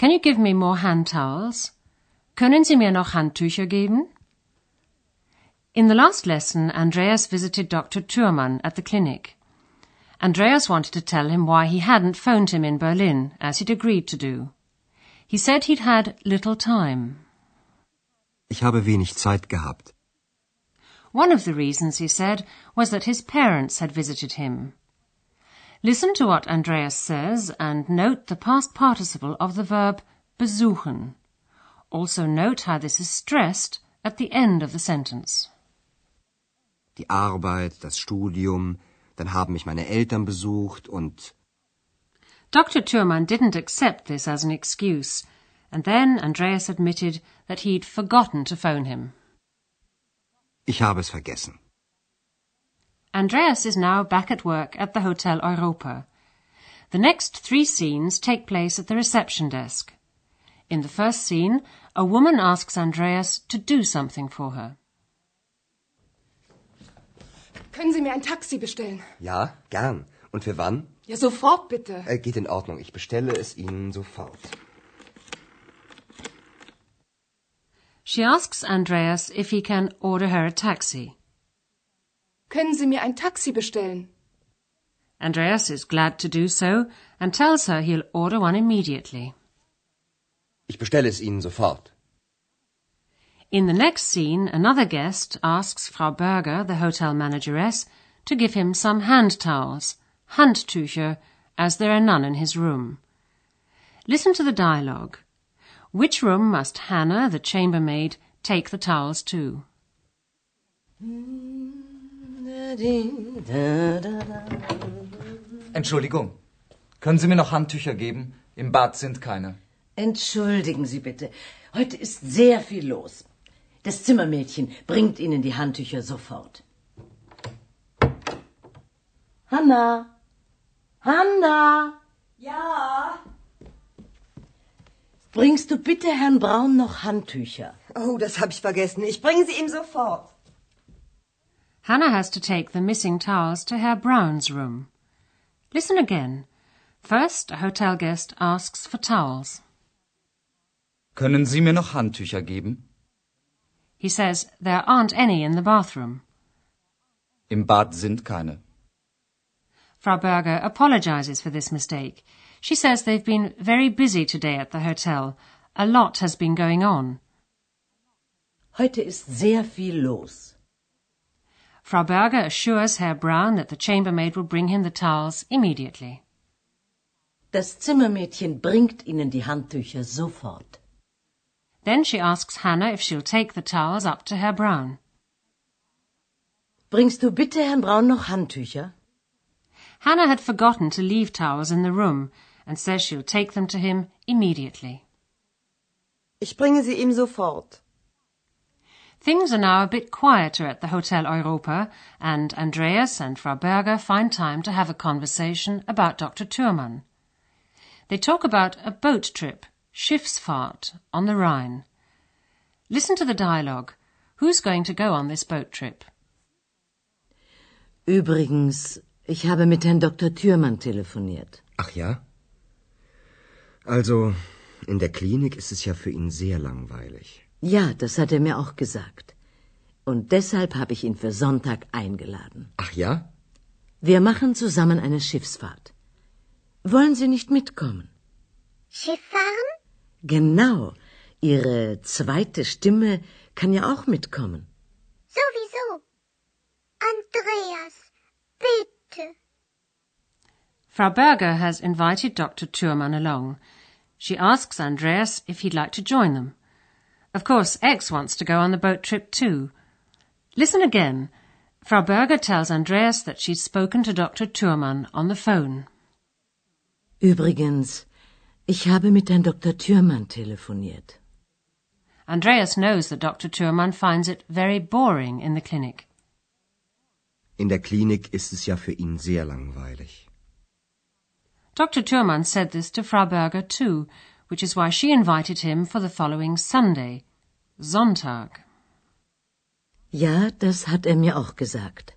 Can you give me more hand towels? Können Sie mir noch Handtücher geben? In the last lesson, Andreas visited Dr. Thürmann at the clinic. Andreas wanted to tell him why he hadn't phoned him in Berlin, as he'd agreed to do. He said he'd had little time. Ich habe wenig Zeit gehabt. One of the reasons, he said, was that his parents had visited him. Listen to what Andreas says and note the past participle of the verb besuchen. Also note how this is stressed at the end of the sentence. Die Arbeit, das Studium, dann haben mich meine Eltern besucht und Dr. Thürmann didn't accept this as an excuse, and then Andreas admitted that he'd forgotten to phone him. ich habe es vergessen. Andreas is now back at work at the Hotel Europa. The next three scenes take place at the reception desk. In the first scene, a woman asks Andreas to do something for her. Können Sie mir ein Taxi bestellen? Ja, gern. Und für wann? Ja, sofort bitte. Äh, geht in Ordnung. Ich bestelle es Ihnen sofort. She asks Andreas if he can order her a taxi. Können Sie mir ein Taxi bestellen? Andreas is glad to do so and tells her he'll order one immediately. Ich bestelle es Ihnen sofort. In the next scene, another guest asks Frau Berger, the hotel manageress, to give him some hand towels, Handtücher, as there are none in his room. Listen to the dialogue. Which room must Hannah, the chambermaid, take the towels to? Hmm. Entschuldigung. Können Sie mir noch Handtücher geben? Im Bad sind keine. Entschuldigen Sie bitte. Heute ist sehr viel los. Das Zimmermädchen bringt Ihnen die Handtücher sofort. Hanna! Hanna! Ja, Bringst du bitte Herrn Braun noch Handtücher? oh, das habe ich vergessen. Ich bringe sie ihm sofort. Hannah has to take the missing towels to Herr Braun's room. Listen again. First, a hotel guest asks for towels. Können Sie mir noch Handtücher geben? He says there aren't any in the bathroom. Im Bad sind keine. Frau Berger apologizes for this mistake. She says they've been very busy today at the hotel. A lot has been going on. Heute ist sehr viel los. Frau Berger assures Herr Braun that the chambermaid will bring him the towels immediately. Das Zimmermädchen bringt Ihnen die Handtücher sofort. Then she asks Hannah if she'll take the towels up to Herr Braun. Bringst du bitte Herrn Braun noch Handtücher? Hannah had forgotten to leave towels in the room and says she'll take them to him immediately. Ich bringe sie ihm sofort. Things are now a bit quieter at the Hotel Europa, and Andreas and Frau Berger find time to have a conversation about Dr. Thürmann. They talk about a boat trip, Schiffsfahrt, on the Rhine. Listen to the dialogue. Who's going to go on this boat trip? Übrigens, ich habe mit Herrn Dr. Thürmann telefoniert. Ach ja? Also, in der Klinik ist es ja für ihn sehr langweilig. Ja, das hat er mir auch gesagt. Und deshalb habe ich ihn für Sonntag eingeladen. Ach ja? Wir machen zusammen eine Schiffsfahrt. Wollen Sie nicht mitkommen? Schiff fahren? Genau. Ihre zweite Stimme kann ja auch mitkommen. Sowieso. Andreas, bitte. Frau Berger has invited Dr. Thurmann along. She asks Andreas if he'd like to join them. Of course, X wants to go on the boat trip too. Listen again. Frau Berger tells Andreas that she's spoken to Dr. Thürmann on the phone. Übrigens, Ich habe mit Herrn Dr. Thürmann telefoniert. Andreas knows that Dr. Thürmann finds it very boring in the clinic. In der Klinik ist es ja für ihn sehr langweilig. Dr. Thürmann said this to Frau Berger too, which is why she invited him for the following Sunday, Sonntag. Ja, das hat er mir auch gesagt.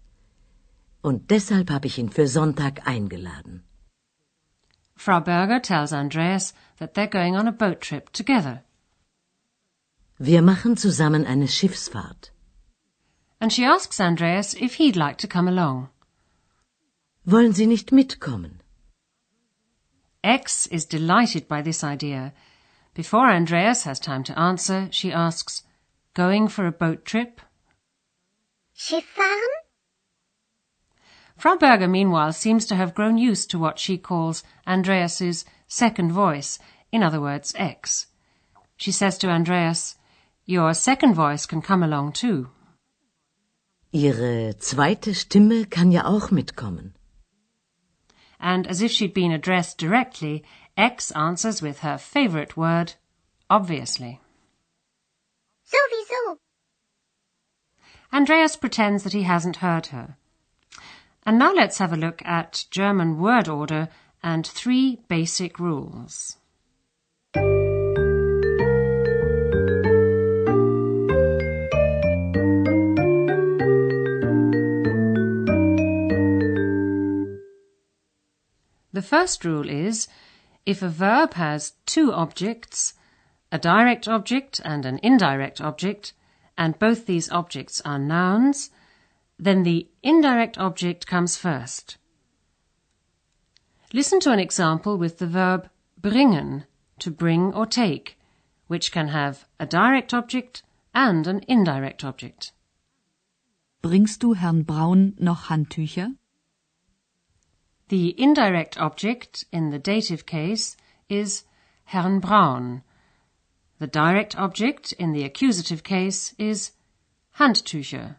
Und deshalb habe ich ihn für Sonntag eingeladen. Frau Berger tells Andreas that they're going on a boat trip together. Wir machen zusammen eine Schiffsfahrt. And she asks Andreas if he'd like to come along. Wollen Sie nicht mitkommen? X is delighted by this idea. Before Andreas has time to answer, she asks, Going for a boat trip? Schiff fahren? Frau Berger, meanwhile, seems to have grown used to what she calls Andreas's second voice, in other words, X. She says to Andreas, Your second voice can come along too. Ihre zweite Stimme kann ja auch mitkommen. And as if she'd been addressed directly, X answers with her favorite word, obviously. Sowieso. Andreas pretends that he hasn't heard her. And now let's have a look at German word order and three basic rules. The first rule is if a verb has two objects, a direct object and an indirect object, and both these objects are nouns, then the indirect object comes first. Listen to an example with the verb bringen, to bring or take, which can have a direct object and an indirect object. Bringst du Herrn Braun noch Handtücher? The indirect object in the dative case is Herrn Braun. The direct object in the accusative case is Handtücher.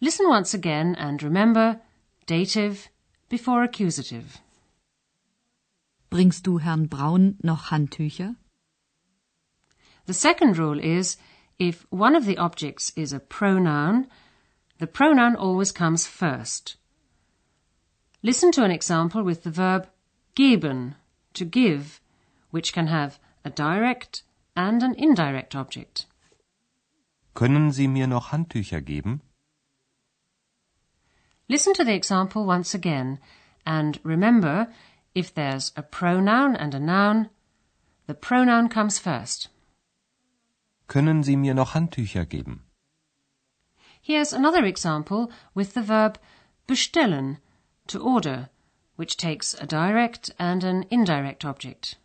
Listen once again and remember dative before accusative. Bringst du Herrn Braun noch Handtücher? The second rule is if one of the objects is a pronoun, the pronoun always comes first. Listen to an example with the verb geben, to give, which can have a direct and an indirect object. Können Sie mir noch Handtücher geben? Listen to the example once again and remember if there's a pronoun and a noun, the pronoun comes first. Können Sie mir noch Handtücher geben? Here's another example with the verb bestellen, to order, which takes a direct and an indirect object.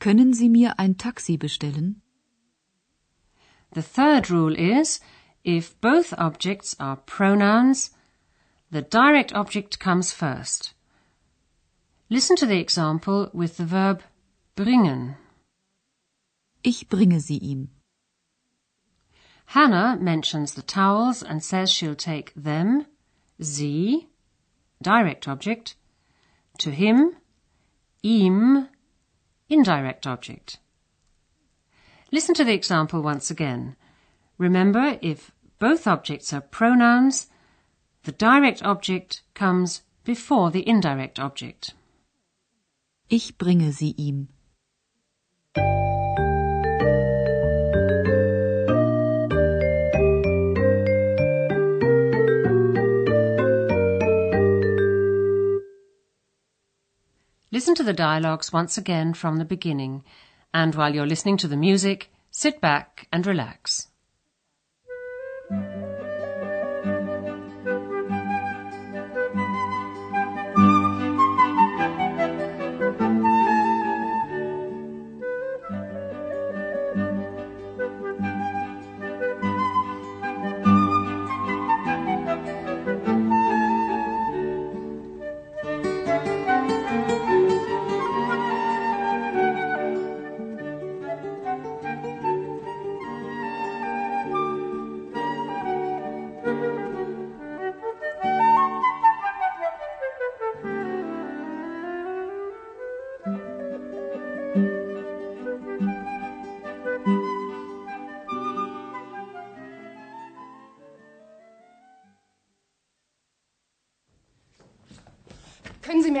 Können Sie mir ein Taxi bestellen? The third rule is if both objects are pronouns, the direct object comes first. Listen to the example with the verb bringen. Ich bringe sie ihm. Hannah mentions the towels and says she'll take them, sie, direct object, to him, ihm, indirect object. Listen to the example once again. Remember, if both objects are pronouns, the direct object comes before the indirect object. Ich bringe sie ihm. Listen to the dialogues once again from the beginning, and while you're listening to the music, sit back and relax.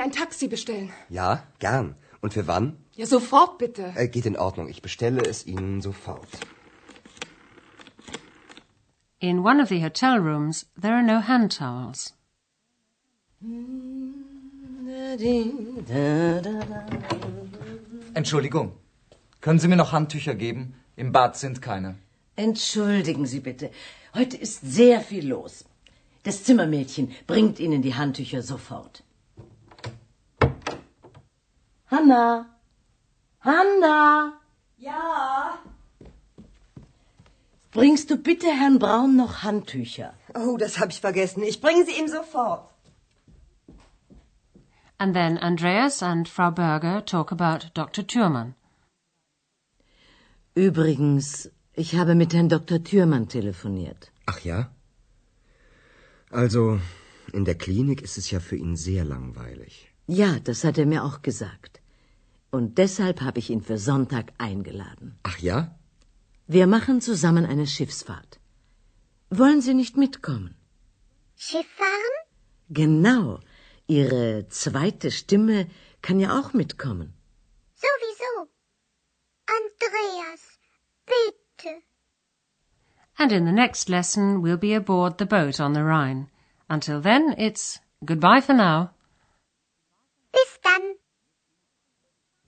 Ein Taxi bestellen? Ja, gern. Und für wann? Ja, sofort bitte. Äh, geht in Ordnung. Ich bestelle es Ihnen sofort. In one of the hotel rooms, there are no hand towels. Entschuldigung. Können Sie mir noch Handtücher geben? Im Bad sind keine. Entschuldigen Sie bitte. Heute ist sehr viel los. Das Zimmermädchen bringt Ihnen die Handtücher sofort. Hanna! Hanna! Ja. Bringst du bitte Herrn Braun noch Handtücher? Oh, das habe ich vergessen. Ich bringe sie ihm sofort. And then Andreas and Frau Berger talk about Dr. Thürmann. Übrigens, ich habe mit Herrn Dr. Thürmann telefoniert. Ach ja? Also, in der Klinik ist es ja für ihn sehr langweilig. Ja, das hat er mir auch gesagt. Und deshalb habe ich ihn für Sonntag eingeladen. Ach ja? Wir machen zusammen eine Schiffsfahrt. Wollen Sie nicht mitkommen? Schiff fahren? Genau. Ihre zweite Stimme kann ja auch mitkommen. Sowieso. Andreas, bitte. And in the next lesson, we'll be aboard the boat on the Rhine. Until then, it's goodbye for now.